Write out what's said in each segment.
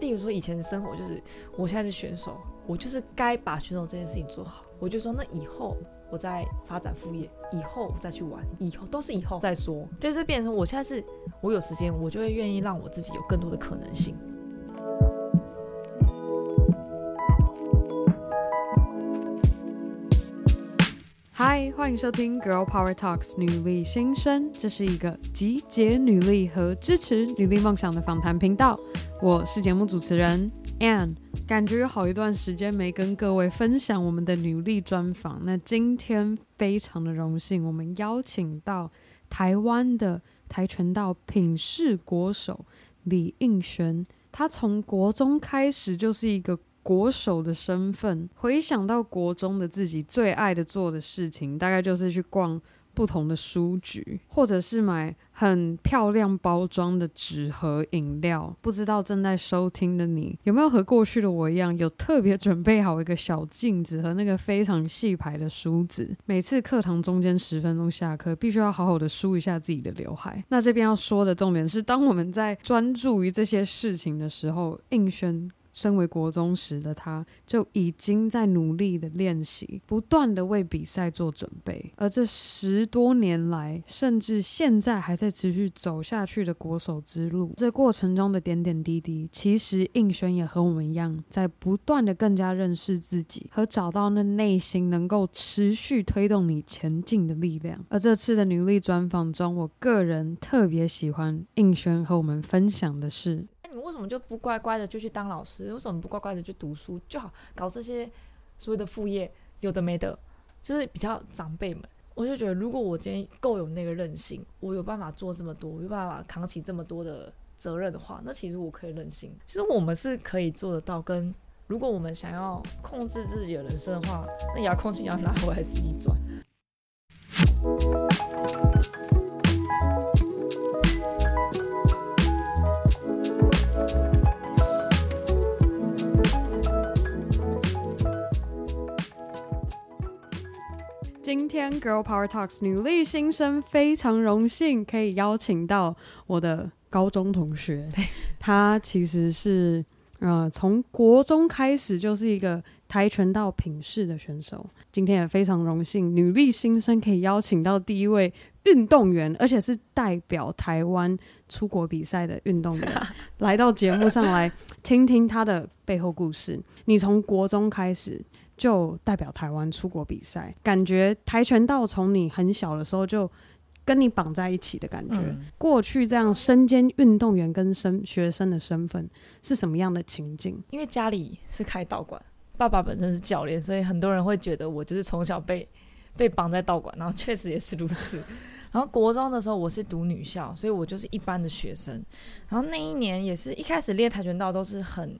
例如说以前的生活，就是我现在是选手，我就是该把选手这件事情做好。我就说，那以后我再发展副业，以后我再去玩，以后都是以后再说。就是变成我现在是，我有时间，我就会愿意让我自己有更多的可能性。嗨，欢迎收听《Girl Power Talks》女力新生，这是一个集结女力和支持女力梦想的访谈频道。我是节目主持人 Ann，感觉有好一段时间没跟各位分享我们的女力专访。那今天非常的荣幸，我们邀请到台湾的跆拳道品势国手李映瑄。她从国中开始就是一个国手的身份。回想到国中的自己，最爱的做的事情，大概就是去逛。不同的书局，或者是买很漂亮包装的纸盒饮料。不知道正在收听的你，有没有和过去的我一样，有特别准备好一个小镜子和那个非常细排的梳子？每次课堂中间十分钟下课，必须要好好的梳一下自己的刘海。那这边要说的重点是，当我们在专注于这些事情的时候，映瑄。身为国中时的他，就已经在努力的练习，不断的为比赛做准备。而这十多年来，甚至现在还在持续走下去的国手之路，这过程中的点点滴滴，其实映轩也和我们一样，在不断的更加认识自己，和找到那内心能够持续推动你前进的力量。而这次的女力专访中，我个人特别喜欢映轩和我们分享的是。你为什么就不乖乖的就去当老师？为什么不乖乖的去读书就好？搞这些所谓的副业，有的没的，就是比较长辈们。我就觉得，如果我今天够有那个韧性，我有办法做这么多，有办法扛起这么多的责任的话，那其实我可以任性。其实我们是可以做得到。跟如果我们想要控制自己的人生的话，那遥控器要拿回来自己转。今天 Girl Power Talks 女力新生非常荣幸可以邀请到我的高中同学，他其实是呃从国中开始就是一个跆拳道品势的选手。今天也非常荣幸，女力新生可以邀请到第一位运动员，而且是代表台湾出国比赛的运动员，来到节目上来听听他的背后故事。你从国中开始。就代表台湾出国比赛，感觉跆拳道从你很小的时候就跟你绑在一起的感觉。嗯、过去这样身兼运动员跟生学生的身份是什么样的情境？因为家里是开道馆，爸爸本身是教练，所以很多人会觉得我就是从小被被绑在道馆，然后确实也是如此。然后国中的时候我是读女校，所以我就是一般的学生。然后那一年也是一开始练跆拳道都是很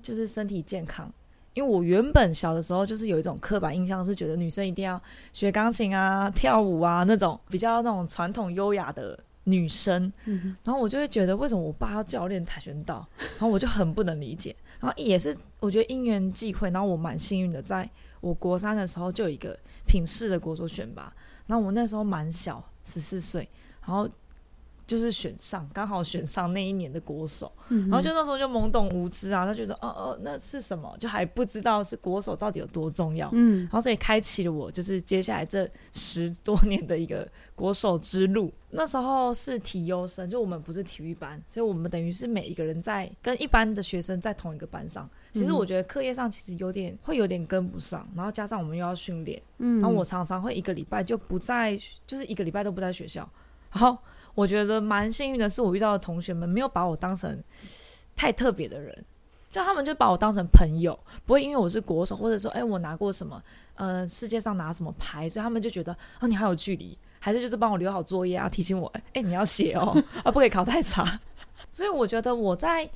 就是身体健康。因为我原本小的时候就是有一种刻板印象，是觉得女生一定要学钢琴啊、跳舞啊那种比较那种传统优雅的女生，嗯、然后我就会觉得为什么我爸要教练跆拳道，然后我就很不能理解。然后也是我觉得因缘际会，然后我蛮幸运的，在我国三的时候就有一个品试的国手选拔，然后我那时候蛮小，十四岁，然后。就是选上，刚好选上那一年的国手，嗯、然后就那时候就懵懂无知啊，他觉得，哦哦，那是什么？就还不知道是国手到底有多重要。嗯，然后所以开启了我就是接下来这十多年的一个国手之路。那时候是体优生，就我们不是体育班，所以我们等于是每一个人在跟一般的学生在同一个班上。其实我觉得课业上其实有点会有点跟不上，然后加上我们又要训练，嗯，然后我常常会一个礼拜就不在，就是一个礼拜都不在学校，然后。我觉得蛮幸运的是，我遇到的同学们没有把我当成太特别的人，就他们就把我当成朋友，不会因为我是国手，或者说，哎，我拿过什么，呃，世界上拿什么牌，所以他们就觉得，啊，你还有距离，还是就是帮我留好作业啊，提醒我，哎，你要写哦，啊，不可以考太差。所以我觉得我在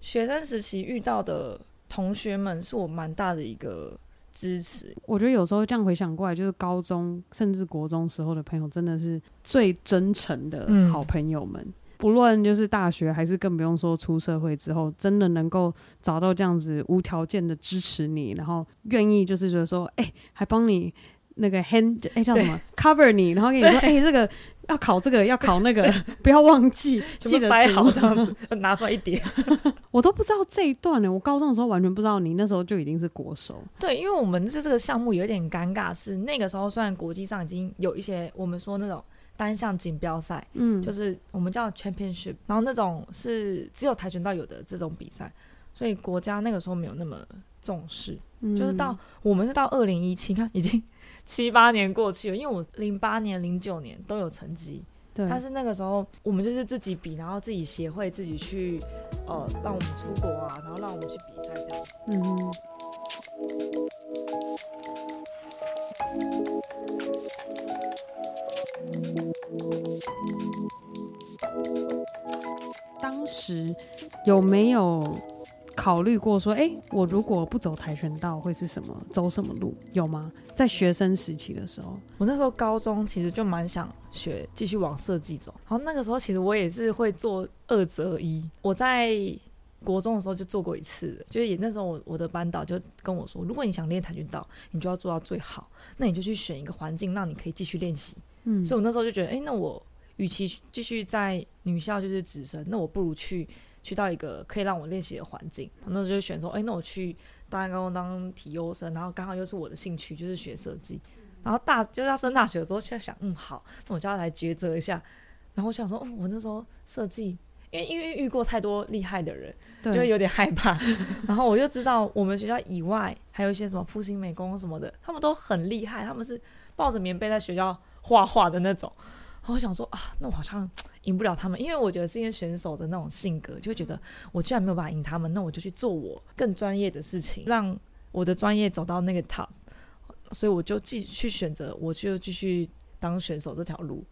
学生时期遇到的同学们，是我蛮大的一个。支持，我觉得有时候这样回想过来，就是高中甚至国中时候的朋友，真的是最真诚的好朋友们。嗯、不论就是大学，还是更不用说出社会之后，真的能够找到这样子无条件的支持你，然后愿意就是觉得说，哎、欸，还帮你那个 hand，哎、欸、叫什么 cover 你，然后跟你说，哎、欸，这个要考这个，要考那个，不要忘记，记得塞好这样子，拿出来一叠。我都不知道这一段呢，我高中的时候完全不知道你那时候就已经是国手。对，因为我们是这个项目有点尴尬，是那个时候虽然国际上已经有一些我们说那种单项锦标赛，嗯，就是我们叫 championship，然后那种是只有跆拳道有的这种比赛，所以国家那个时候没有那么重视，嗯、就是到我们是到二零一七，看已经。七八年过去了，因为我零八年、零九年都有成绩，对。但是那个时候我们就是自己比，然后自己协会自己去，呃，让我们出国啊，然后让我们去比赛这样子。嗯。当时有没有考虑过说，哎、欸，我如果不走跆拳道，会是什么？走什么路？有吗？在学生时期的时候，我那时候高中其实就蛮想学，继续往设计走。然后那个时候其实我也是会做二择一。我在国中的时候就做过一次，就是也那时候我我的班导就跟我说，如果你想练跆拳道，你就要做到最好，那你就去选一个环境，让你可以继续练习。嗯，所以我那时候就觉得，哎、欸，那我与其继续在女校就是直升，那我不如去去到一个可以让我练习的环境。那时候就选说，哎、欸，那我去。大安高中当体优生，然后刚好又是我的兴趣，就是学设计。然后大就是要升大学的时候，就想，嗯，好，那我就要来抉择一下。然后我想说，嗯，我那时候设计，因为因为遇过太多厉害的人，就会有点害怕。然后我就知道，我们学校以外还有一些什么复兴美工什么的，他们都很厉害，他们是抱着棉被在学校画画的那种。我想说啊，那我好像。赢不了他们，因为我觉得是因为选手的那种性格，就会觉得我居然没有办法赢他们，那我就去做我更专业的事情，让我的专业走到那个 top，所以我就继续选择，我就继续当选手这条路。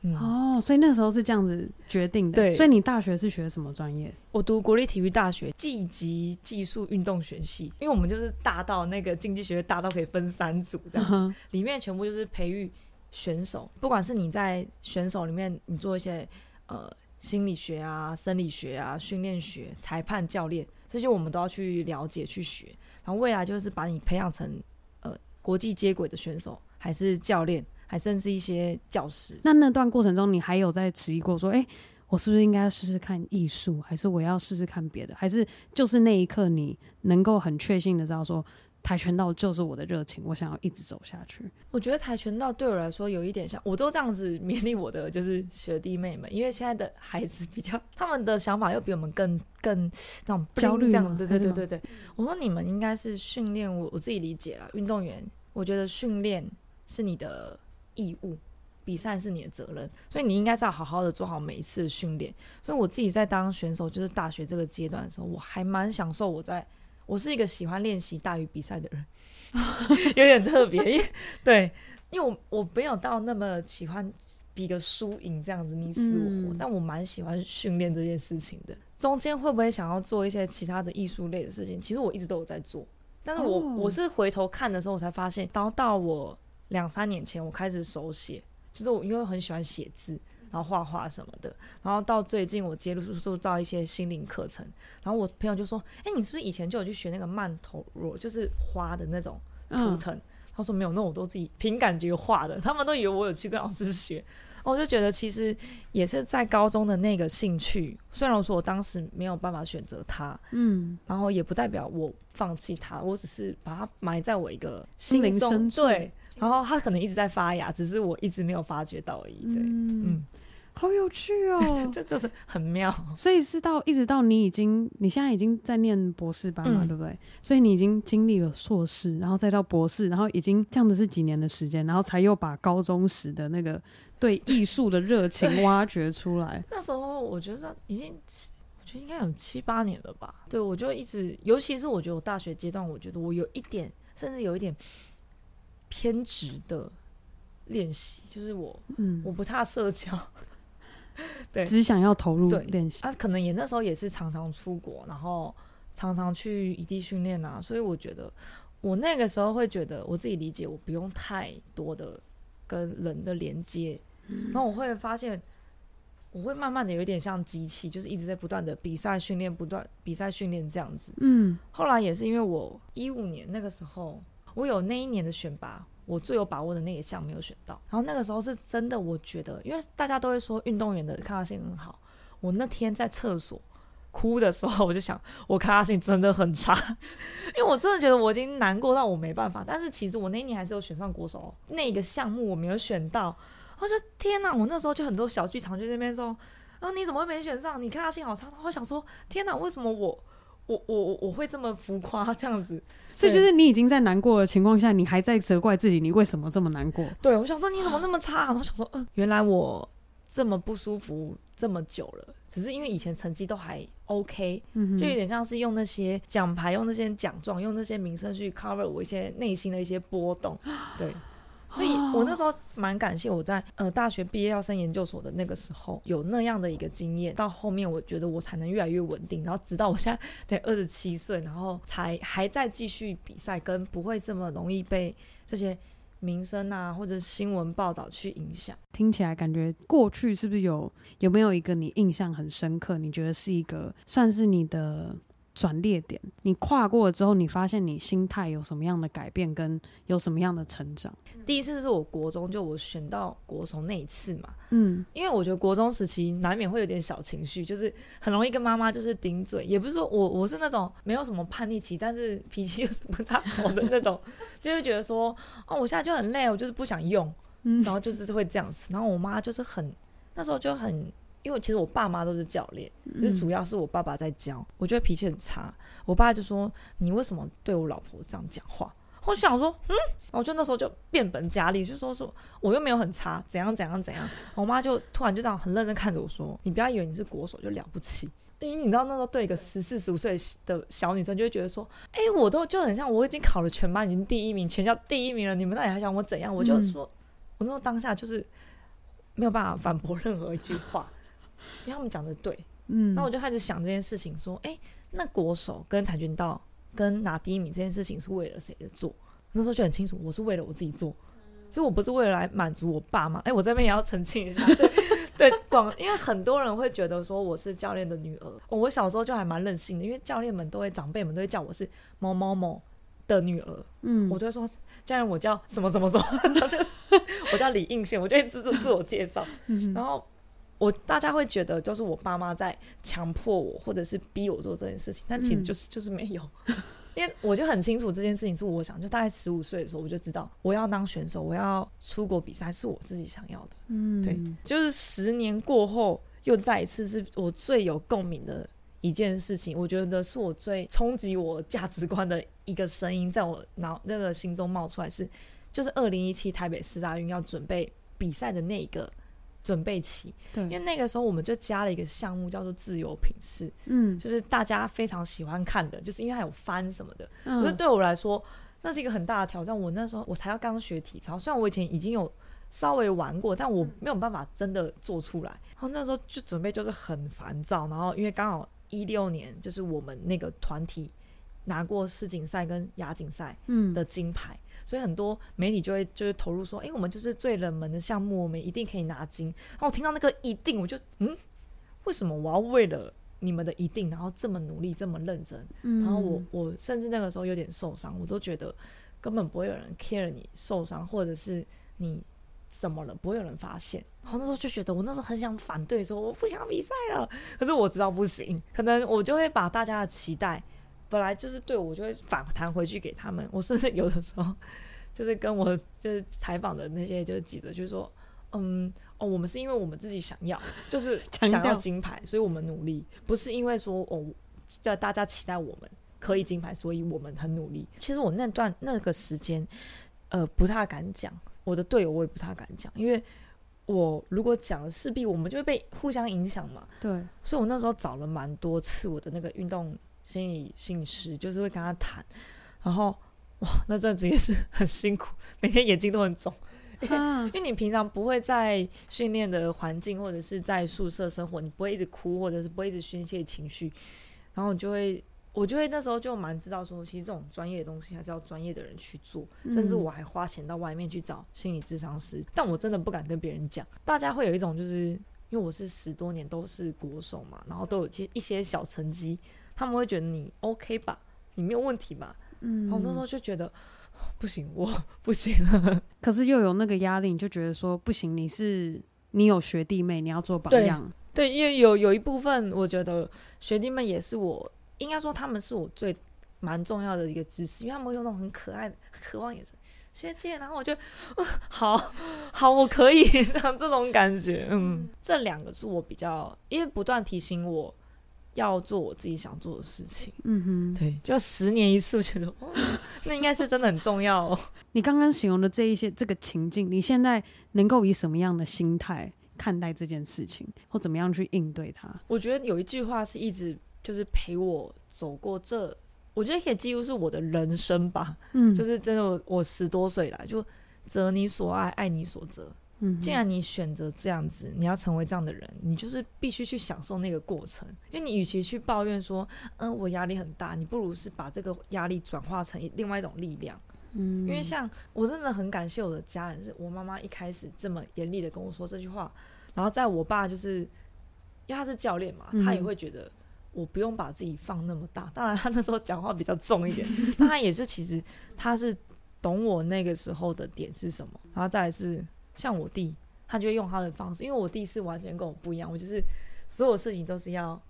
嗯、哦，所以那时候是这样子决定的。对，所以你大学是学什么专业？我读国立体育大学技级技术运动学系，因为我们就是大到那个竞技学院大到可以分三组这样，嗯、里面全部就是培育。选手，不管是你在选手里面，你做一些呃心理学啊、生理学啊、训练学、裁判、教练这些，我们都要去了解、去学。然后未来就是把你培养成呃国际接轨的选手，还是教练，还甚至一些教师。那那段过程中，你还有在迟疑过说，哎、我是不是应该试试看艺术，还是我要试试看别的？还是就是那一刻，你能够很确信的知道说？跆拳道就是我的热情，我想要一直走下去。我觉得跆拳道对我来说有一点像，我都这样子勉励我的就是学弟妹们，因为现在的孩子比较，他们的想法又比我们更更那种焦虑这样子。对对对对，我说你们应该是训练，我我自己理解了，运动员，我觉得训练是你的义务，比赛是你的责任，所以你应该是要好好的做好每一次训练。所以我自己在当选手，就是大学这个阶段的时候，我还蛮享受我在。我是一个喜欢练习大于比赛的人，有点特别，因为对，因为我我没有到那么喜欢比个输赢这样子你死我活，嗯、但我蛮喜欢训练这件事情的。中间会不会想要做一些其他的艺术类的事情？其实我一直都有在做，但是我、哦、我是回头看的时候，我才发现，到到我两三年前我开始手写，其实我因为很喜欢写字。然后画画什么的，然后到最近我接触到一些心灵课程，然后我朋友就说：“哎，你是不是以前就有去学那个曼陀罗，就是花的那种图腾？”嗯、他说：“没有，那我都自己凭感觉画的。”他们都以为我有去跟老师学，我就觉得其实也是在高中的那个兴趣。虽然我说我当时没有办法选择它，嗯，然后也不代表我放弃它，我只是把它埋在我一个心灵深处。对，然后它可能一直在发芽，只是我一直没有发觉到而已。对，嗯。嗯好有趣哦，这就是很妙。所以是到一直到你已经，你现在已经在念博士班嘛，嗯、对不对？所以你已经经历了硕士，然后再到博士，然后已经这样子是几年的时间，然后才又把高中时的那个对艺术的热情 挖掘出来。那时候我觉得已经，我觉得应该有七八年了吧。对，我就一直，尤其是我觉得我大学阶段，我觉得我有一点，甚至有一点偏执的练习，就是我，嗯，我不太社交。对，只想要投入练习。啊，可能也那时候也是常常出国，然后常常去异地训练啊，所以我觉得我那个时候会觉得我自己理解，我不用太多的跟人的连接。嗯，然后我会发现，我会慢慢的有一点像机器，就是一直在不断的比赛训练，不断比赛训练这样子。嗯，后来也是因为我一五年那个时候，我有那一年的选拔，我最有把握的那一项没有选到。然后那个时候是真的，我觉得，因为大家都会说运动员的抗压性很好，我那天在厕所哭的时候，我就想，我抗压性真的很差，因为我真的觉得我已经难过到我没办法。但是其实我那一年还是有选上国手，那个项目我没有选到，我就天哪！我那时候就很多小剧场就在那边说，啊你怎么会没选上？你抗压性好差。我想说，天哪，为什么我？我我我我会这么浮夸这样子，所以就是你已经在难过的情况下，你还在责怪自己，你为什么这么难过？对，我想说你怎么那么差？然后想说，嗯、呃，原来我这么不舒服这么久了，只是因为以前成绩都还 OK，嗯，就有点像是用那些奖牌、用那些奖状、用那些名声去 cover 我一些内心的一些波动，对。所以我那时候蛮感谢我在呃大学毕业要升研究所的那个时候有那样的一个经验，到后面我觉得我才能越来越稳定，然后直到我现在才二十七岁，然后才还在继续比赛，跟不会这么容易被这些名声啊或者新闻报道去影响。听起来感觉过去是不是有有没有一个你印象很深刻？你觉得是一个算是你的？转捩点，你跨过了之后，你发现你心态有什么样的改变，跟有什么样的成长？第一次是我国中，就我选到国中那一次嘛，嗯，因为我觉得国中时期难免会有点小情绪，就是很容易跟妈妈就是顶嘴，也不是说我我是那种没有什么叛逆期，但是脾气又是不大好的那种，就会觉得说，哦，我现在就很累，我就是不想用，然后就是会这样子，然后我妈就是很那时候就很。因为其实我爸妈都是教练，就是主要是我爸爸在教。我觉得脾气很差，我爸就说：“你为什么对我老婆这样讲话？”我想说：“嗯。”然后就那时候就变本加厉，就说：“说我又没有很差，怎样怎样怎样。”我妈就突然就这样很认真看着我说：“你不要以为你是国手就了不起，因为你知道那时候对一个十四十五岁的小女生就会觉得说：‘哎，我都就很像我已经考了全班已经第一名，全校第一名了，你们到底还想我怎样？’我就说，我那时候当下就是没有办法反驳任何一句话。”因为他们讲的对，嗯，那我就开始想这件事情，说，哎、欸，那国手跟跆拳道跟拿第一名这件事情是为了谁的做？那时候就很清楚，我是为了我自己做，所以我不是为了来满足我爸妈。哎、欸，我这边也要澄清一下，对，对，广，因为很多人会觉得说我是教练的女儿，我小时候就还蛮任性的，因为教练们都会长辈们都会叫我是某某某的女儿，嗯，我就会说教练我叫什么什么什么 我叫李应炫，我就会自自自我介绍，然后。我大家会觉得就是我爸妈在强迫我，或者是逼我做这件事情，但其实就是、嗯、就是没有，因为我就很清楚这件事情是我想，就大概十五岁的时候我就知道我要当选手，我要出国比赛是我自己想要的，嗯，对，就是十年过后又再一次是我最有共鸣的一件事情，我觉得是我最冲击我价值观的一个声音，在我脑那个心中冒出来是，就是二零一七台北市大运要准备比赛的那一个。准备期，对，因为那个时候我们就加了一个项目叫做自由品试，嗯，就是大家非常喜欢看的，就是因为它有翻什么的。嗯，可是对我来说，那是一个很大的挑战。我那时候我才要刚学体操，虽然我以前已经有稍微玩过，但我没有办法真的做出来。然后那时候就准备就是很烦躁，然后因为刚好一六年就是我们那个团体拿过世锦赛跟亚锦赛的金牌。嗯所以很多媒体就会就是投入说，哎、欸，我们就是最冷门的项目，我们一定可以拿金。然后我听到那个一定，我就嗯，为什么我要为了你们的一定，然后这么努力，这么认真？然后我我甚至那个时候有点受伤，我都觉得根本不会有人 care 你受伤，或者是你怎么了，不会有人发现。然后那时候就觉得，我那时候很想反对，说我不想比赛了。可是我知道不行，可能我就会把大家的期待。本来就是对我，就会反弹回去给他们。我甚至有的时候，就是跟我就是采访的那些就是记者，就是说，嗯，哦，我们是因为我们自己想要，就是想要金牌，所以我们努力，不是因为说哦，叫大家期待我们可以金牌，所以我们很努力。其实我那段那个时间，呃，不太敢讲，我的队友我也不太敢讲，因为我如果讲了，势必我们就会被互相影响嘛。对，所以我那时候找了蛮多次我的那个运动。心理心理师就是会跟他谈，然后哇，那阵子也是很辛苦，每天眼睛都很肿，啊，因为你平常不会在训练的环境或者是在宿舍生活，你不会一直哭，或者是不会一直宣泄情绪，然后你就会，我就会那时候就蛮知道说，其实这种专业的东西还是要专业的人去做，甚至我还花钱到外面去找心理智商师，但我真的不敢跟别人讲，大家会有一种就是因为我是十多年都是国手嘛，然后都有一些小成绩。他们会觉得你 OK 吧，你没有问题吧？嗯，然后那时候就觉得不行，我不行了。可是又有那个压力，你就觉得说不行，你是你有学弟妹，你要做榜样。对，因为有有一部分，我觉得学弟妹也是我，应该说他们是我最蛮重要的一个支持，因为他们有那种很可爱的渴望眼神。学姐，然后我就，好好，我可以像 这种感觉，嗯，这两个是我比较，因为不断提醒我要做我自己想做的事情，嗯哼，对，就十年一次，我觉得，哦，那应该是真的很重要哦。你刚刚形容的这一些这个情境，你现在能够以什么样的心态看待这件事情，或怎么样去应对它？我觉得有一句话是一直就是陪我走过这。我觉得可以记录是我的人生吧，嗯，就是真的，我十多岁来就择你所爱，爱你所择。嗯，既然你选择这样子，你要成为这样的人，你就是必须去享受那个过程。因为你与其去抱怨说，嗯，我压力很大，你不如是把这个压力转化成另外一种力量。嗯，因为像我真的很感谢我的家人，是我妈妈一开始这么严厉的跟我说这句话，然后在我爸就是因为他是教练嘛，他也会觉得。我不用把自己放那么大，当然他那时候讲话比较重一点，但他也是其实他是懂我那个时候的点是什么，然后再来是像我弟，他就会用他的方式，因为我弟是完全跟我不一样，我就是所有事情都是要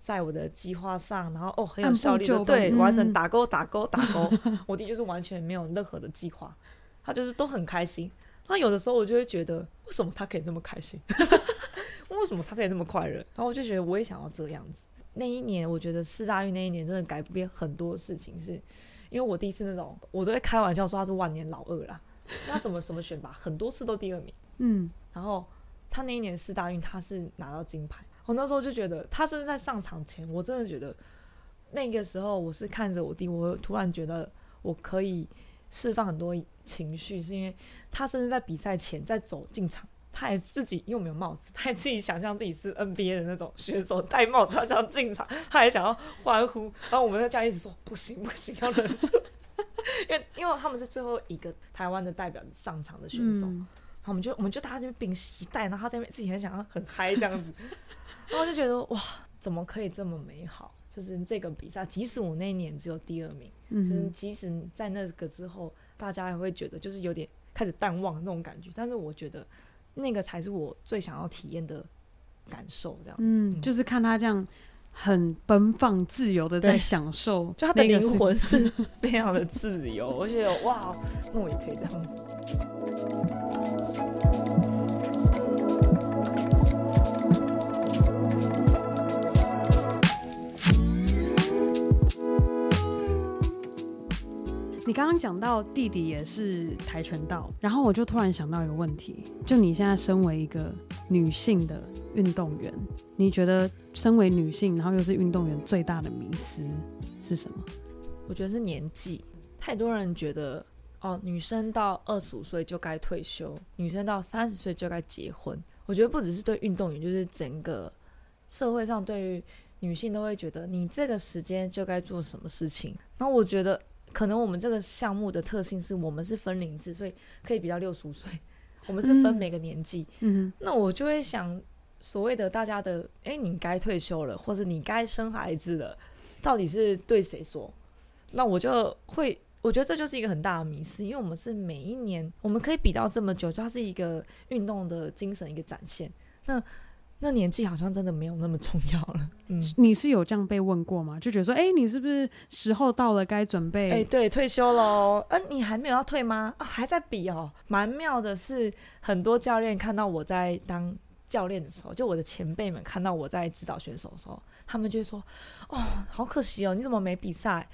在我的计划上，然后哦很有效率的对完成打勾打勾打勾，我弟就是完全没有任何的计划，他就是都很开心，那有的时候我就会觉得为什么他可以那么开心，为什么他可以那么快乐，然后我就觉得我也想要这样子。那一年，我觉得四大运那一年真的改变很多事情，是因为我第一次那种，我都会开玩笑说他是万年老二啦。他怎么什么选拔，很多次都第二名，嗯，然后他那一年四大运他是拿到金牌，我那时候就觉得他甚至在上场前，我真的觉得那个时候我是看着我弟，我突然觉得我可以释放很多情绪，是因为他甚至在比赛前在走进场。他还自己又没有帽子，他还自己想象自己是 NBA 的那种选手，戴帽子，他这样进场，他还想要欢呼，然后我们在家一直说不行不行，要忍住，因为因为他们是最后一个台湾的代表上场的选手，嗯、然后我们就我们就大家就屏息以待，然后他在那边自己很想要很嗨这样子，然后我就觉得哇，怎么可以这么美好？就是这个比赛，即使我那一年只有第二名，嗯、就是即使在那个之后，大家还会觉得就是有点开始淡忘那种感觉，但是我觉得。那个才是我最想要体验的感受，这样子，嗯，就是看他这样很奔放、自由的在享受，就他的灵魂是 非常的自由，我觉得哇，那我也可以这样子。你刚刚讲到弟弟也是跆拳道，然后我就突然想到一个问题，就你现在身为一个女性的运动员，你觉得身为女性，然后又是运动员，最大的迷思是什么？我觉得是年纪，太多人觉得哦，女生到二十五岁就该退休，女生到三十岁就该结婚。我觉得不只是对运动员，就是整个社会上对于女性都会觉得你这个时间就该做什么事情。那我觉得。可能我们这个项目的特性是我们是分龄制，所以可以比较六十五岁。我们是分每个年纪，嗯，那我就会想，所谓的大家的，哎，你该退休了，或者你该生孩子了，到底是对谁说？那我就会，我觉得这就是一个很大的迷失，因为我们是每一年，我们可以比到这么久，它是一个运动的精神一个展现。那那年纪好像真的没有那么重要了。嗯，你是有这样被问过吗？就觉得说，哎、欸，你是不是时候到了，该准备？哎、欸，对，退休喽。嗯、啊，你还没有要退吗？啊，还在比哦。蛮妙的是，很多教练看到我在当教练的时候，就我的前辈们看到我在指导选手的时候，他们就会说，哦，好可惜哦，你怎么没比赛？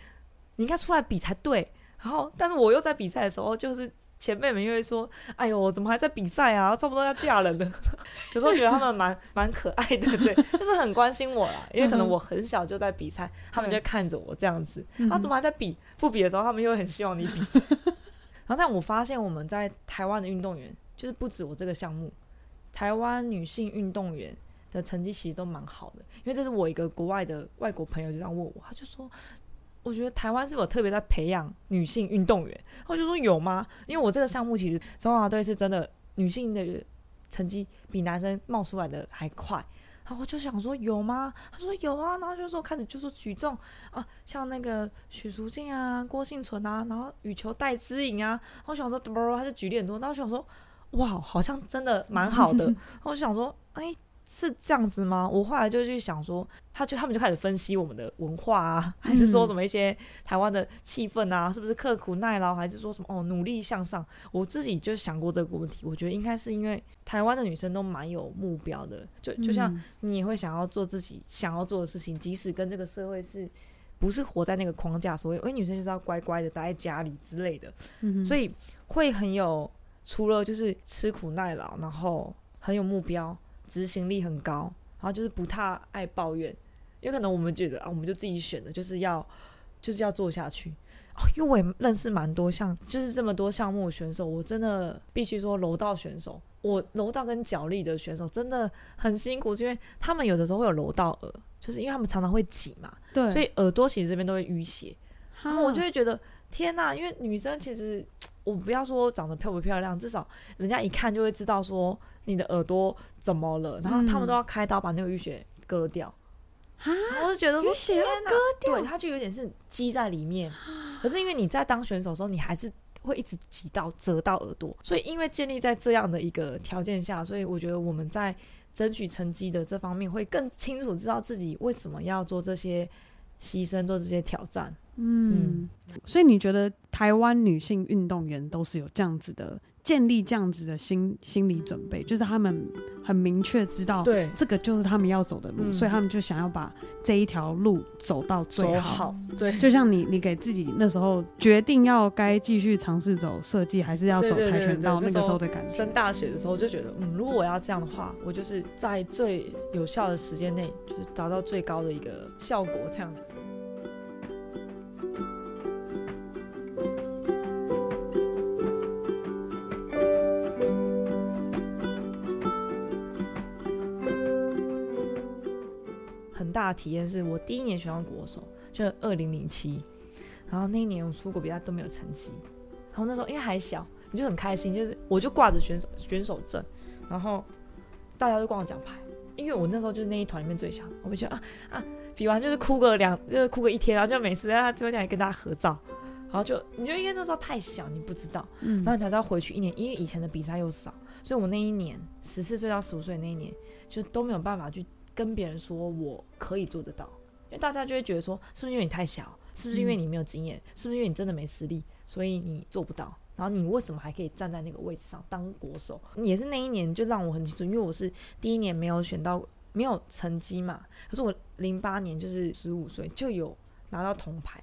你应该出来比才对。然后，但是我又在比赛的时候，就是。前辈们又会说：“哎呦，我怎么还在比赛啊？差不多要嫁人了。” 有时候觉得他们蛮蛮可爱的，对，就是很关心我啦。因为可能我很小就在比赛，嗯、他们就看着我这样子。他、嗯啊、怎么还在比？不比的时候，他们又很希望你比赛。然后，但我发现我们在台湾的运动员，就是不止我这个项目，台湾女性运动员的成绩其实都蛮好的。因为这是我一个国外的外国朋友就这样问我，他就说。我觉得台湾是不是有特别在培养女性运动员？我就说有吗？因为我这个项目其实中华队是真的女性的成绩比男生冒出来的还快。然后我就想说有吗？他说有啊，然后就说开始就说举重啊，像那个许淑净啊、郭幸存啊，然后羽球戴资颖啊，然后我想说，他就举例很多，然后我想说哇，好像真的蛮好的，然后我就想说哎。是这样子吗？我后来就去想说，他就他们就开始分析我们的文化啊，还是说什么一些台湾的气氛啊，是不是刻苦耐劳，还是说什么哦努力向上？我自己就想过这个问题，我觉得应该是因为台湾的女生都蛮有目标的，就就像你也会想要做自己想要做的事情，即使跟这个社会是不是活在那个框架，所以哎女生就是要乖乖的待在家里之类的，所以会很有除了就是吃苦耐劳，然后很有目标。执行力很高，然后就是不太爱抱怨，有可能我们觉得啊，我们就自己选的，就是要就是要做下去。哦，因为我也认识蛮多像就是这么多项目的选手，我真的必须说柔道选手，我柔道跟脚力的选手真的很辛苦，是因为他们有的时候会有柔道耳，就是因为他们常常会挤嘛，对，所以耳朵其实这边都会淤血，然后我就会觉得天哪，因为女生其实我不要说长得漂不漂亮，至少人家一看就会知道说。你的耳朵怎么了？然后他们都要开刀把那个淤血割掉。啊！我就觉得说，淤血要割掉，对，它就有点是积在里面。可是因为你在当选手的时候，你还是会一直挤到折到耳朵，所以因为建立在这样的一个条件下，所以我觉得我们在争取成绩的这方面会更清楚知道自己为什么要做这些牺牲，做这些挑战。嗯，嗯，所以你觉得台湾女性运动员都是有这样子的？建立这样子的心心理准备，就是他们很明确知道，对，这个就是他们要走的路，嗯，所以他们就想要把这一条路走到最好。好，对，就像你，你给自己那时候决定要该继续尝试走设计，还是要走跆拳道，那个时候的感觉。升大学的时候就觉得，嗯，如果我要这样的话，我就是在最有效的时间内，就是达到最高的一个效果，这样子。大的体验是我第一年选上国手，就二零零七，然后那一年我出国比赛都没有成绩，然后那时候因为还小，你就很开心，就是我就挂着选手选手证，然后大家都挂我奖牌，因为我那时候就是那一团里面最小，我们就啊啊比完就是哭个两，就是哭个一天，然后就每次在他最后一天还跟大家合照，然后就你就因为那时候太小，你不知道，然后你才知道回去一年，因为以前的比赛又少，所以我那一年十四岁到十五岁那一年就都没有办法去。跟别人说我可以做得到，因为大家就会觉得说，是不是因为你太小，是不是因为你没有经验，是不是因为你真的没实力，所以你做不到？然后你为什么还可以站在那个位置上当国手？也是那一年就让我很清楚，因为我是第一年没有选到，没有成绩嘛。可是我零八年就是十五岁就有拿到铜牌，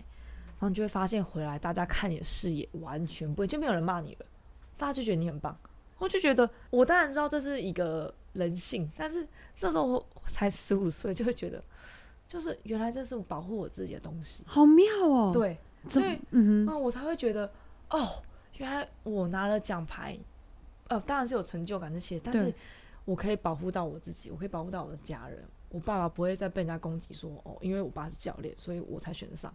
然后你就会发现回来大家看你的视野完全不会，就没有人骂你了，大家就觉得你很棒。我就觉得，我当然知道这是一个人性，但是那时候我才十五岁，就会觉得，就是原来这是保护我自己的东西，好妙哦。对，所以嗯哼，我才会觉得，哦，原来我拿了奖牌，呃，当然是有成就感这些，但是我可以保护到我自己，我可以保护到我的家人，我爸爸不会再被人家攻击说，哦，因为我爸是教练，所以我才选得上。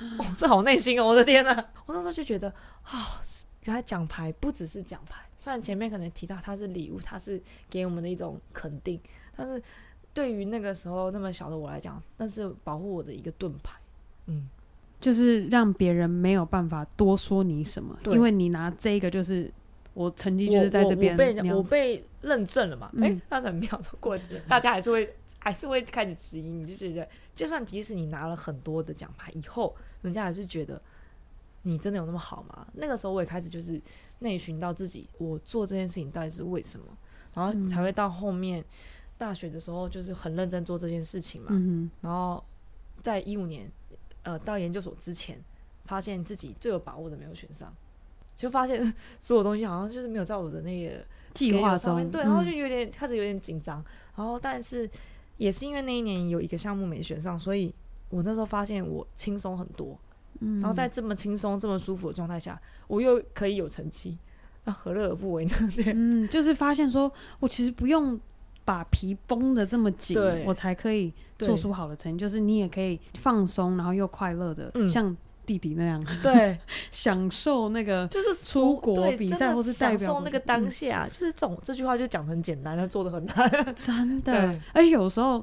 哦，这好内心哦，我的天呐，我那时候就觉得，啊，原来奖牌不只是奖牌。虽然前面可能提到它是礼物，它是给我们的一种肯定，但是对于那个时候那么小的我来讲，那是保护我的一个盾牌。嗯，就是让别人没有办法多说你什么，因为你拿这个就是我成绩就是在这边，我被我被认证了嘛？哎、嗯，那很妙，过几年大家还是会还是会开始质疑你，就觉得就算即使你拿了很多的奖牌以后，人家还是觉得。你真的有那么好吗？那个时候我也开始就是内寻到自己，我做这件事情到底是为什么，然后才会到后面大学的时候就是很认真做这件事情嘛。嗯、然后在一五年，呃，到研究所之前，发现自己最有把握的没有选上，就发现 所有东西好像就是没有在我的那个计划上面。对，然后就有点、嗯、开始有点紧张。然后但是也是因为那一年有一个项目没选上，所以我那时候发现我轻松很多。然后在这么轻松、这么舒服的状态下，我又可以有成绩，那何乐而不为呢？嗯，就是发现说我其实不用把皮绷得这么紧，我才可以做出好的成绩。就是你也可以放松，然后又快乐的，像弟弟那样，对，享受那个就是出国比赛或是代表享受那个当下，嗯、就是这种这句话就讲很简单，但做的很难，真的。而且有时候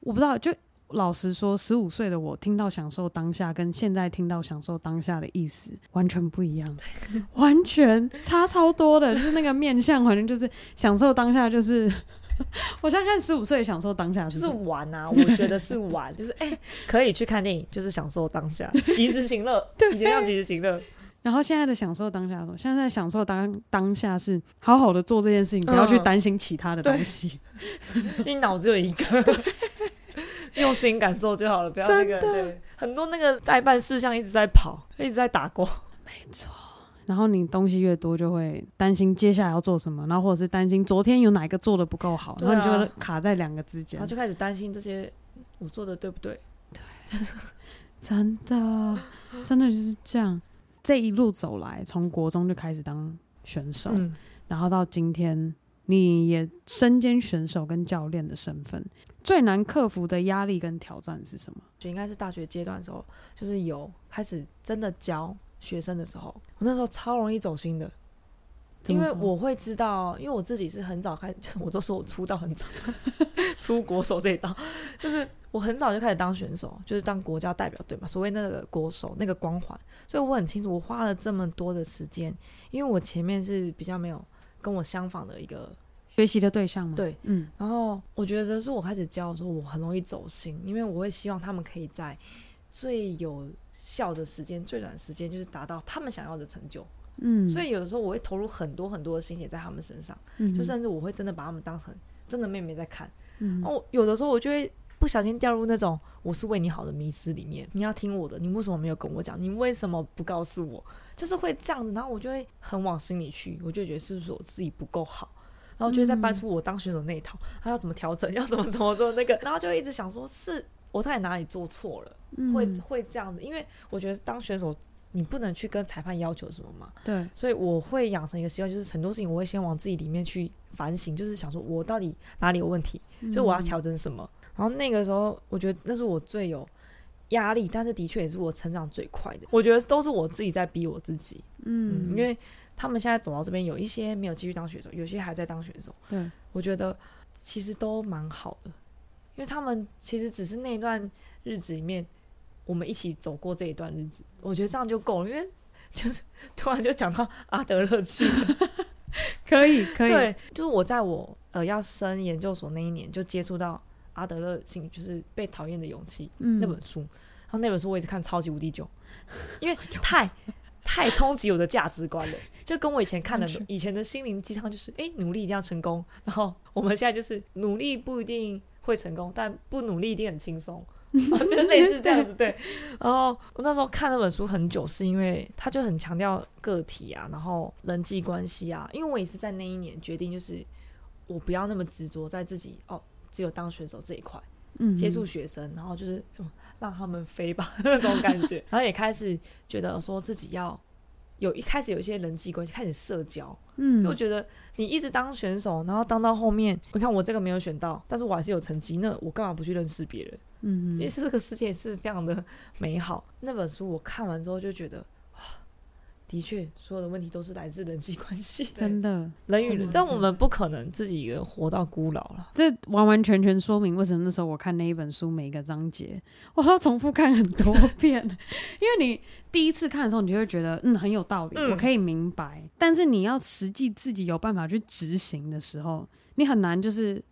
我不知道，就老实说，十五岁的我听到享受当下，跟现在听到享受当下的意思完全不一样，完全差超多的，就是那个面向，反正就是享受当下，就是。我现在看十五岁享受当下是，就是玩啊，我觉得是玩，就是哎、欸，可以去看电影，就是享受当下，及时行乐，对，以前要及时行乐。然后现在的享受当下，现在享受当当下是好好的做这件事情，不要去担心其他的东西。嗯、你脑子有一个，用心感受就好了，不要那个对，很多那个代办事项一直在跑，一直在打过，没错。然后你东西越多，就会担心接下来要做什么，然后或者是担心昨天有哪一个做的不够好，然后你就卡在两个之间，然后就开始担心这些我做的对不对？对，真的，真的就是这样。这一路走来，从国中就开始当选手，嗯、然后到今天，你也身兼选手跟教练的身份，最难克服的压力跟挑战是什么？就应该是大学阶段的时候，就是有开始真的教。学生的时候，我那时候超容易走心的，因为我会知道，因为我自己是很早开始，我都说我出道很早，出国手这一道，就是我很早就开始当选手，就是当国家代表队嘛，所谓那个国手那个光环，所以我很清楚，我花了这么多的时间，因为我前面是比较没有跟我相仿的一个学习的对象吗，对，嗯，然后我觉得是我开始教的时候，我很容易走心，因为我会希望他们可以在最有。效的时间最短时间就是达到他们想要的成就，嗯，所以有的时候我会投入很多很多的心血在他们身上，嗯，就甚至我会真的把他们当成真的妹妹在看，嗯，然后有的时候我就会不小心掉入那种我是为你好的迷失里面，你要听我的，你为什么没有跟我讲？你为什么不告诉我？就是会这样子，然后我就会很往心里去，我就觉得是不是我自己不够好，然后就会再搬出我当选手那一套，他要怎么调整，要怎么怎么做那个，然后就一直想说是。我到底哪里做错了？嗯、会会这样子，因为我觉得当选手，你不能去跟裁判要求什么嘛。对，所以我会养成一个习惯，就是很多事情我会先往自己里面去反省，就是想说我到底哪里有问题，所以我要调整什么。嗯、然后那个时候，我觉得那是我最有压力，但是的确也是我成长最快的。我觉得都是我自己在逼我自己。嗯，嗯，因为他们现在走到这边，有一些没有继续当选手，有些还在当选手。对，我觉得其实都蛮好的。因为他们其实只是那段日子里面，我们一起走过这一段日子，我觉得这样就够了。因为 就是突然就讲到阿德勒去了，可以可以，对，就是我在我呃要升研究所那一年就接触到阿德勒性，就是被讨厌的勇气、嗯、那本书，然后那本书我一直看超级无敌久，因为太太冲击我的价值观了，就跟我以前看的以前的心灵鸡汤就是，哎，努力一定要成功，然后我们现在就是努力不一定。会成功，但不努力一定很轻松，就类似这样子。对，然后我那时候看那本书很久，是因为他就很强调个体啊，然后人际关系啊。因为我也是在那一年决定，就是我不要那么执着在自己哦，只有当选手这一块，嗯，接触学生，然后就是让他们飞吧 那种感觉。然后也开始觉得说自己要有一开始有一些人际关系，开始社交。嗯，我觉得你一直当选手，然后当到后面，你看我这个没有选到，但是我还是有成绩，那我干嘛不去认识别人？嗯，因为这个世界是非常的美好。那本书我看完之后就觉得。的确，所有的问题都是来自人际关系。真的，人与人，但我们不可能自己一个人活到孤老了。这完完全全说明为什么那时候我看那一本书，每一个章节我都要重复看很多遍。因为你第一次看的时候，你就会觉得嗯很有道理，嗯、我可以明白。但是你要实际自己有办法去执行的时候，你很难就是。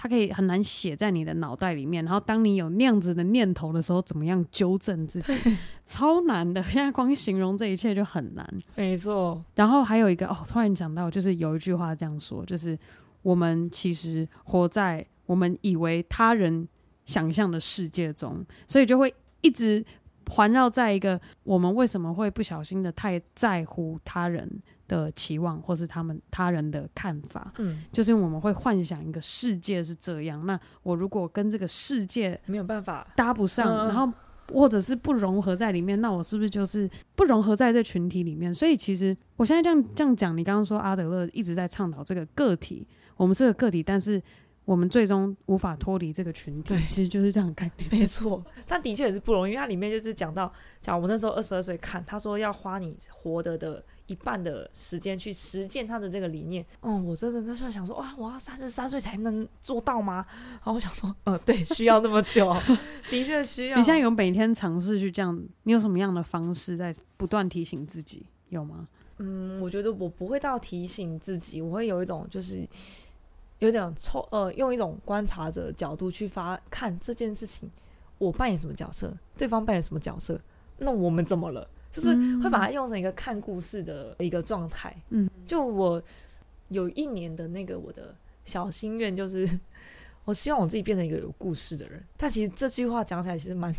它可以很难写在你的脑袋里面，然后当你有那样子的念头的时候，怎么样纠正自己？超难的。现在光形容这一切就很难。没错。然后还有一个哦，突然想到，就是有一句话这样说，就是我们其实活在我们以为他人想象的世界中，所以就会一直环绕在一个我们为什么会不小心的太在乎他人的期望，或是他们他人的看法，嗯，就是我们会幻想一个世界是这样。那我如果跟这个世界没有办法搭不上，然后或者是不融合在里面，那我是不是就是不融合在这群体里面？所以其实我现在这样这样讲，你刚刚说阿德勒一直在倡导这个个体，我们是个个体，但是我们最终无法脱离这个群体，其实就是这样的概念。没错，但的确也是不容易，因为它里面就是讲到，讲我那时候二十二岁看，他说要花你活得的一半的时间去实践他的这个理念。嗯，我真的那时候想说，哇，我要三十三岁才能做到吗？然后我想说，嗯，对，需要那么久，的确需要。你现在有每天尝试去这样，你有什么样的方式在不断提醒自己？有吗？嗯，我觉得我不会到提醒自己，我会有一种就是。有点抽，呃，用一种观察者角度去发看这件事情，我扮演什么角色，对方扮演什么角色，那我们怎么了？就是会把它用成一个看故事的一个状态。嗯，就我有一年的那个我的小心愿，就是我希望我自己变成一个有故事的人。但其实这句话讲起来其实蛮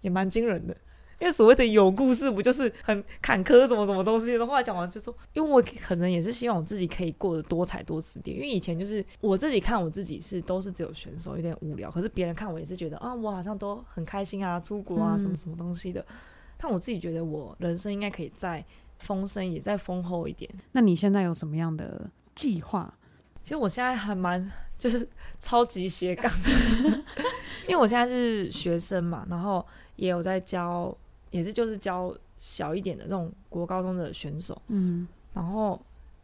也蛮惊人的。因为所谓的有故事，不就是很坎坷什么什么东西的？后来讲完就说，因为我可能也是希望我自己可以过得多彩多姿点。因为以前就是我自己看我自己是都是只有选手，有点无聊。可是别人看我也是觉得啊，我好像都很开心啊，出国啊，什么什么东西的。但我自己觉得我人生应该可以再丰盛，也再丰厚一点。那你现在有什么样的计划？其实我现在还蛮就是超级斜杠，因为我现在是学生嘛，然后也有在教。也是就是教小一点的这种国高中的选手，嗯，然后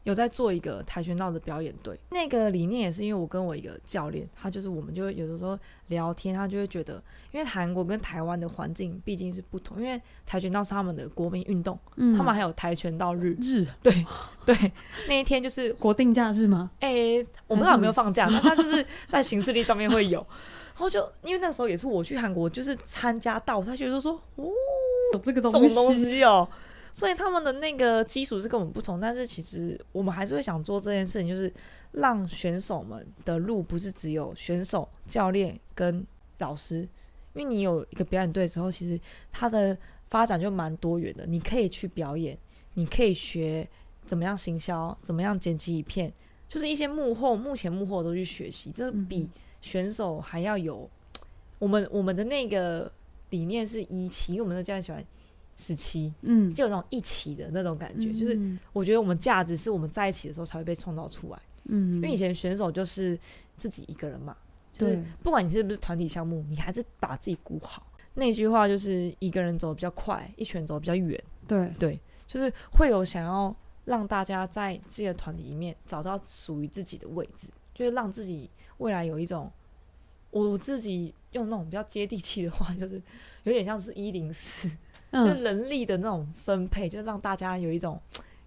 有在做一个跆拳道的表演队。那个理念也是因为我跟我一个教练，他就是我们就会有的时候聊天，他就会觉得，因为韩国跟台湾的环境毕竟是不同，因为跆拳道是他们的国民运动，嗯，他们还有跆拳道日，日，对对，那一天就是国定假日吗？哎、欸，我不知道有没有放假，那 他就是在行事历上面会有。然后就因为那时候也是我去韩国，就是参加到，他觉得说，哦。有这个东西，东西哦，所以他们的那个基础是跟我们不同，但是其实我们还是会想做这件事情，就是让选手们的路不是只有选手、教练跟老师，因为你有一个表演队之后，其实它的发展就蛮多元的。你可以去表演，你可以学怎么样行销，怎么样剪辑影片，就是一些幕后、目前幕后都去学习，这比选手还要有我们我们的那个。理念是一期，因为我们的教练喜欢十七，嗯，就有那种一起的那种感觉，嗯、就是我觉得我们价值是我们在一起的时候才会被创造出来，嗯，因为以前选手就是自己一个人嘛，就是不管你是不是团体项目，你还是把自己顾好。那句话就是一个人走得比较快，一群人走得比较远，对。对，就是会有想要让大家在自己的团体里面找到属于自己的位置，就是让自己未来有一种我自己。用那种比较接地气的话，就是有点像是一零四，就人力的那种分配，就让大家有一种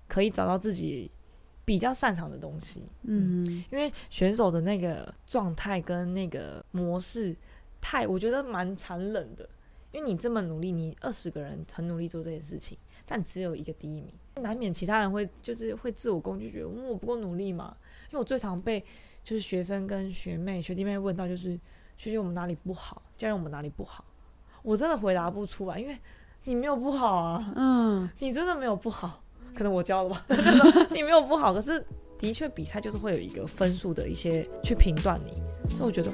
可以找到自己比较擅长的东西。嗯，嗯，因为选手的那个状态跟那个模式太，我觉得蛮残忍的。因为你这么努力，你二十个人很努力做这件事情，但只有一个第一名，难免其他人会就是会自我攻击，觉得我不够努力嘛。因为我最常被就是学生跟学妹、学弟妹问到就是。学姐我们哪里不好？教练我们哪里不好？我真的回答不出来，因为你没有不好啊。嗯，你真的没有不好，可能我教了吧。你没有不好，可是的确比赛就是会有一个分数的一些去评断你，所以我觉得。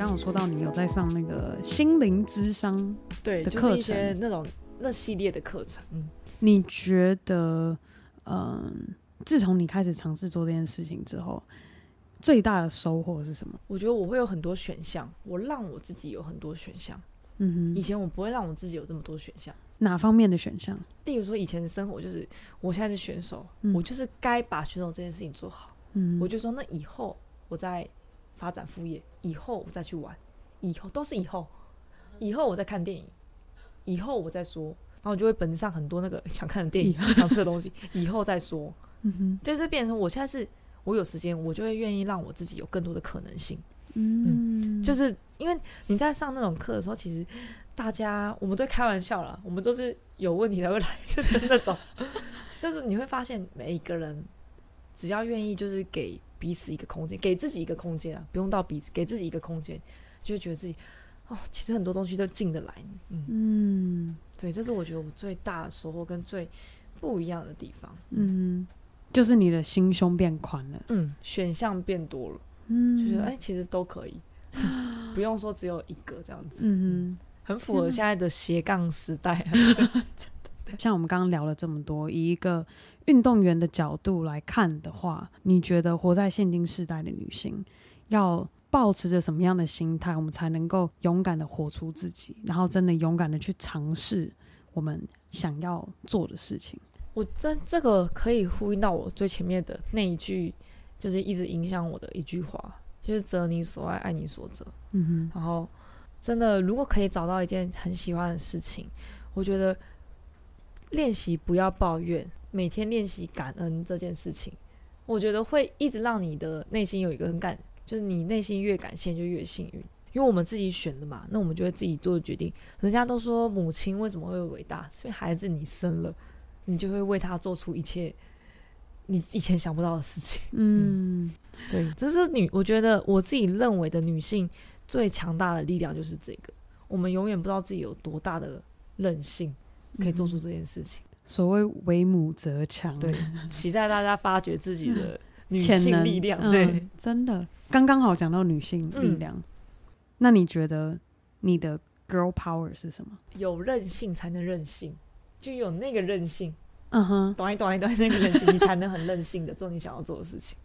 刚刚说到你有在上那个心灵智商对的课程，就是、一些那种那系列的课程。嗯，你觉得，嗯，自从你开始尝试做这件事情之后，最大的收获是什么？我觉得我会有很多选项，我让我自己有很多选项。嗯哼，以前我不会让我自己有这么多选项。哪方面的选项？例如说，以前的生活就是，我现在是选手，嗯、我就是该把选手这件事情做好。嗯，我就说，那以后我再。发展副业以后我再去玩，以后都是以后，以后我再看电影，以后我再说，然后我就会本子上很多那个想看的电影、想吃的东西，以后再说。嗯哼，就是变成我现在是我有时间，我就会愿意让我自己有更多的可能性。嗯，嗯，就是因为你在上那种课的时候，其实大家我们都开玩笑啦，我们都是有问题才会来的那种，就是你会发现每一个人只要愿意，就是给。彼此一个空间，给自己一个空间啊，不用到彼此，给自己一个空间，就会觉得自己哦，其实很多东西都进得来。嗯，嗯对，这是我觉得我最大的收获跟最不一样的地方。嗯，就是你的心胸变宽了，嗯，选项变多了。嗯，就觉得哎、欸，其实都可以，不用说只有一个这样子，嗯，很符合现在的斜杠时代、啊。像我们刚刚聊了这么多，以一个运动员的角度来看的话，你觉得活在现今世代的女性要保持着什么样的心态，我们才能够勇敢的活出自己，然后真的勇敢的去尝试我们想要做的事情？我这这个可以呼应到我最前面的那一句，就是一直影响我的一句话，就是“择你所爱，爱你所择”。嗯哼，然后真的，如果可以找到一件很喜欢的事情，我觉得。练习不要抱怨，每天练习感恩这件事情，我觉得会一直让你的内心有一个很感，就是你内心越感谢就越幸运，因为我们自己选的嘛，那我们就会自己做决定。人家都说母亲为什么会伟大，所以孩子你生了，你就会为他做出一切你以前想不到的事情。嗯，嗯 对，这是女，我觉得我自己认为的女性最强大的力量就是这个，我们永远不知道自己有多大的韧性。可以做出这件事情。嗯、所谓“为母则强”，对，期待大家发掘自己的女性力量。对、嗯，真的，刚刚好讲到女性力量。嗯、那你觉得你的 girl power 是什么？有韧性才能任性，就有那个韧性。嗯哼，短一短一短那个韧性，你才能很任性的做你想要做的事情。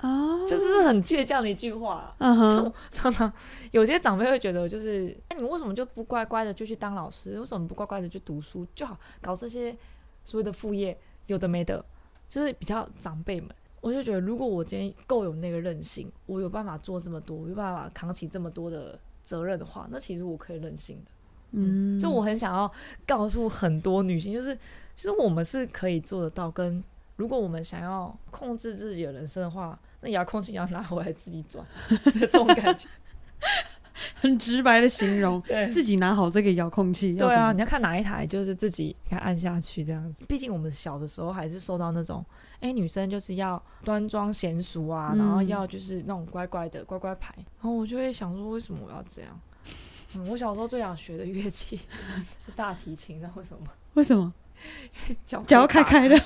哦，就是很倔强的一句话。嗯哼，常常有些长辈会觉得，就是哎，你为什么就不乖乖的就去当老师？为什么不乖乖的去读书就好？搞这些所谓的副业，有的没的，就是比较长辈们。我就觉得，如果我今天够有那个韧性，我有办法做这么多，我有办法扛起这么多的责任的话，那其实我可以任性的。嗯，就我很想要告诉很多女性，就是其实我们是可以做得到。跟如果我们想要控制自己的人生的话。那遥控器要拿回来自己转，这种感觉很直白的形容。对，自己拿好这个遥控器。对啊，你要看哪一台，就是自己给它按下去这样子。毕竟我们小的时候还是受到那种，哎、欸，女生就是要端庄娴熟啊，嗯、然后要就是那种乖乖的乖乖牌。然后我就会想说，为什么我要这样？嗯，我小时候最想学的乐器 是大提琴，知道为什么？为什么？脚脚开开的。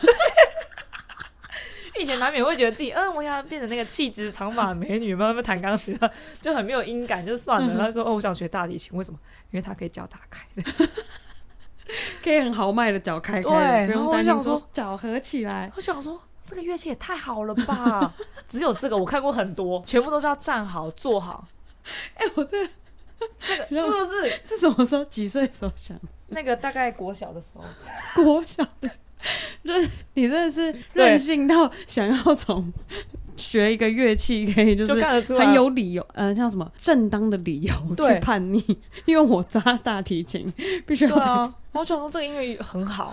以前难免会觉得自己，嗯，我想变成那个气质长发美女，慢慢弹钢琴，就很没有音感，就算了。他说，哦，我想学大提琴，为什么？因为它可以脚打开的，可以很豪迈的脚开 开，对，不用担心说脚合起来。我想说，这个乐器也太好了吧！只有这个，我看过很多，全部都是要站好、坐好。哎、欸，我这个、这个是不是？是什么时候？几岁时候想？那个大概国小的时候，国小的。任你真的是任性到想要从学一个乐器可以就是很有理由，嗯、呃，像什么正当的理由去叛逆，因为我扎大提琴必须要。对啊，我想说这个音乐很好，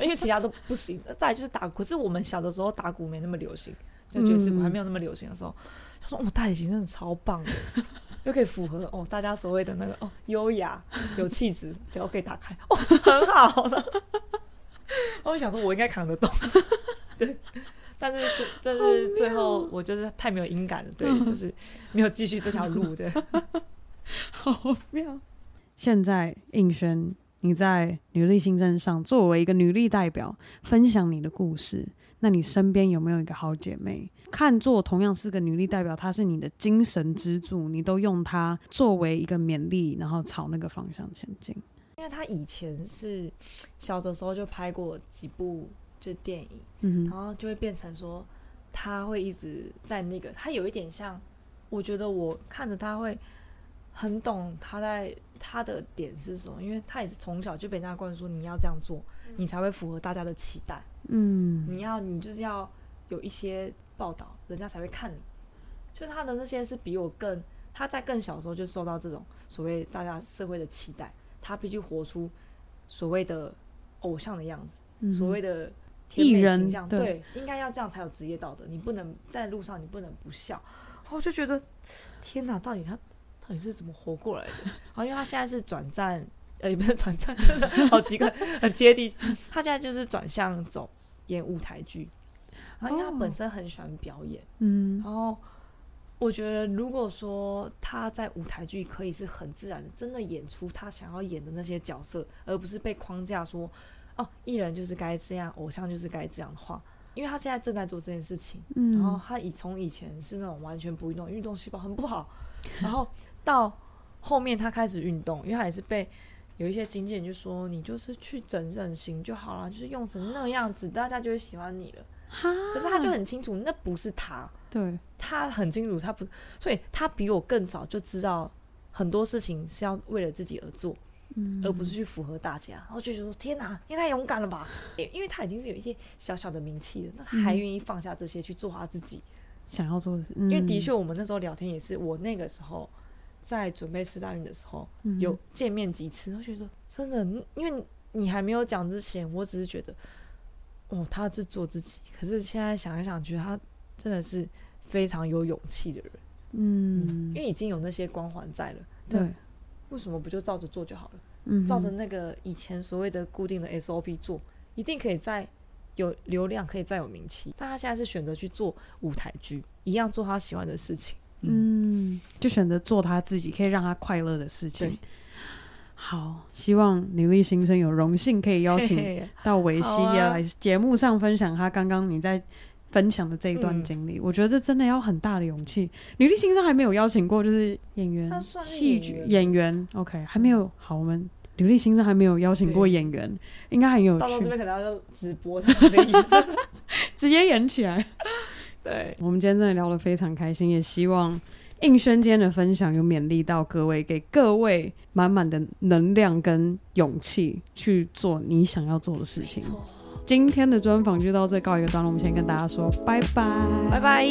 因为其他都不行。再来就是打鼓，可是我们小的时候打鼓没那么流行，就爵士鼓还没有那么流行的时候，他说我，大提琴真的超棒的，又可以符合哦大家所谓的那个哦优雅 有气质，脚可以打开，哦 很好。了。我想说，我应该扛得动，对，但是是，这是最后我就是太没有音感了，对，就是没有继续这条路的，好妙。现在映轩，你在女力新政上作为一个女力代表，分享你的故事，那你身边有没有一个好姐妹，看作同样是个女力代表，她是你的精神支柱，你都用她作为一个勉励，然后朝那个方向前进？因为她以前是小的时候就拍过几部就电影，嗯、然后就会变成说她会一直在那个，她有一点像，我觉得我看着她会很懂她在他的点是什么，因为他也是从小就被人家灌输你要这样做，你才会符合大家的期待，嗯，你要你就是要有一些报道，人家才会看你，就他的那些是比我更，他在更小的时候就受到这种所谓大家社会的期待。他必须活出所谓的偶像的样子，嗯、所谓的艺人形象，对，应该要这样才有职业道德。你不能在路上，你不能不笑。我就觉得，天哪，到底他到底是怎么活过来的？好，因为他现在是转战，呃，也不是转战，真的好几个很接地气。他现在就是转向走演舞台剧，然后因为他本身很喜欢表演，嗯，然后。我觉得，如果说他在舞台剧可以是很自然的，真的演出他想要演的那些角色，而不是被框架说，哦，艺人就是该这样，偶像就是该这样的话，因为他现在正在做这件事情，嗯，然后他以从以前是那种完全不运动，运动细胞很不好，然后到后面他开始运动，因为他也是被有一些经纪人就说，你就是去整整形就好了，就是用成那样子，大家就会喜欢你了。哈，可是他就很清楚，那不是他，对，他很清楚，他不，所以他比我更早就知道很多事情是要为了自己而做。嗯，而不是去符合大家，然后就觉得说天哪，你太勇敢了吧？因为他已经是有一些小小的名气了，那他还愿意放下这些去做他自己。想要做的事。因为的确，我们那时候聊天也是，我那个时候在准备四大运的时候，有见面几次，然后觉得真的，因为你还没有讲之前，我只是觉得哦，他是做自己。可是现在想一想，觉得他真的是非常有勇气的人。嗯，因为已经有那些光环在了。对。为什么不就照着做就好了？嗯，照着那个以前所谓的固定的 SOP 做，一定可以在有流量，可以再有名气。但他现在是选择去做舞台剧，一样做他喜欢的事情。嗯，就选择做他自己可以让他快乐的事情。好，希望女力新生有荣幸可以邀请到薇希要来节目上分享他刚刚你在。分享的这一段经历，嗯、我觉得这真的要很大的勇气。女力新生还没有邀请过，就是演员、戏剧演员，OK，还没有。好，我们女力新生还没有邀请过演员，应该很有趣。到时候这边可能要直播，直接演起来。对，我们今天真的聊得非常开心，也希望映轩今天的分享有勉励到各位，给各位满满的能量跟勇气去做你想要做的事情。今天的专访就到这告一个段落，我们先跟大家说拜拜，拜拜。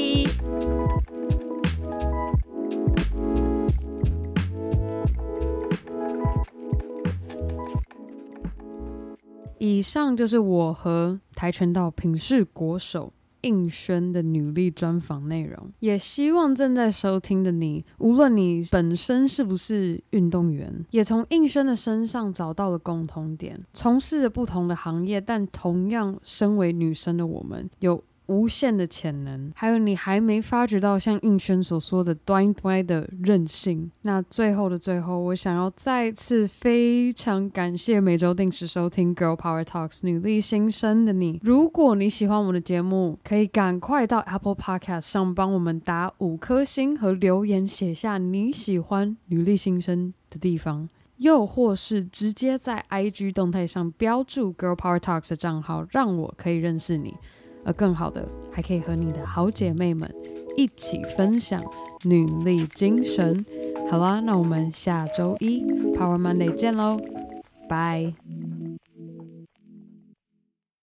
以上就是我和跆拳道品势国手。应轩的女力专访内容，也希望正在收听的你，无论你本身是不是运动员，也从应轩的身上找到了共同点，从事着不同的行业，但同样身为女生的我们，有无限的潜能，还有你还没发觉到像应轩所说的端端的韧性。那最后的最后，我想要再次非常感谢每周定时收听《Girl Power Talks》女力新生的你。如果你喜欢我们的节目，可以赶快到 Apple Podcast 上帮我们打五颗星和留言，写下你喜欢女力新生的地方，又或是直接在 IG 动态上标注 Girl Power Talks 的账号，让我可以认识你。而更好的，还可以和你的好姐妹们一起分享女力精神。好啦，那我们下周一 Power Monday 见喽，拜。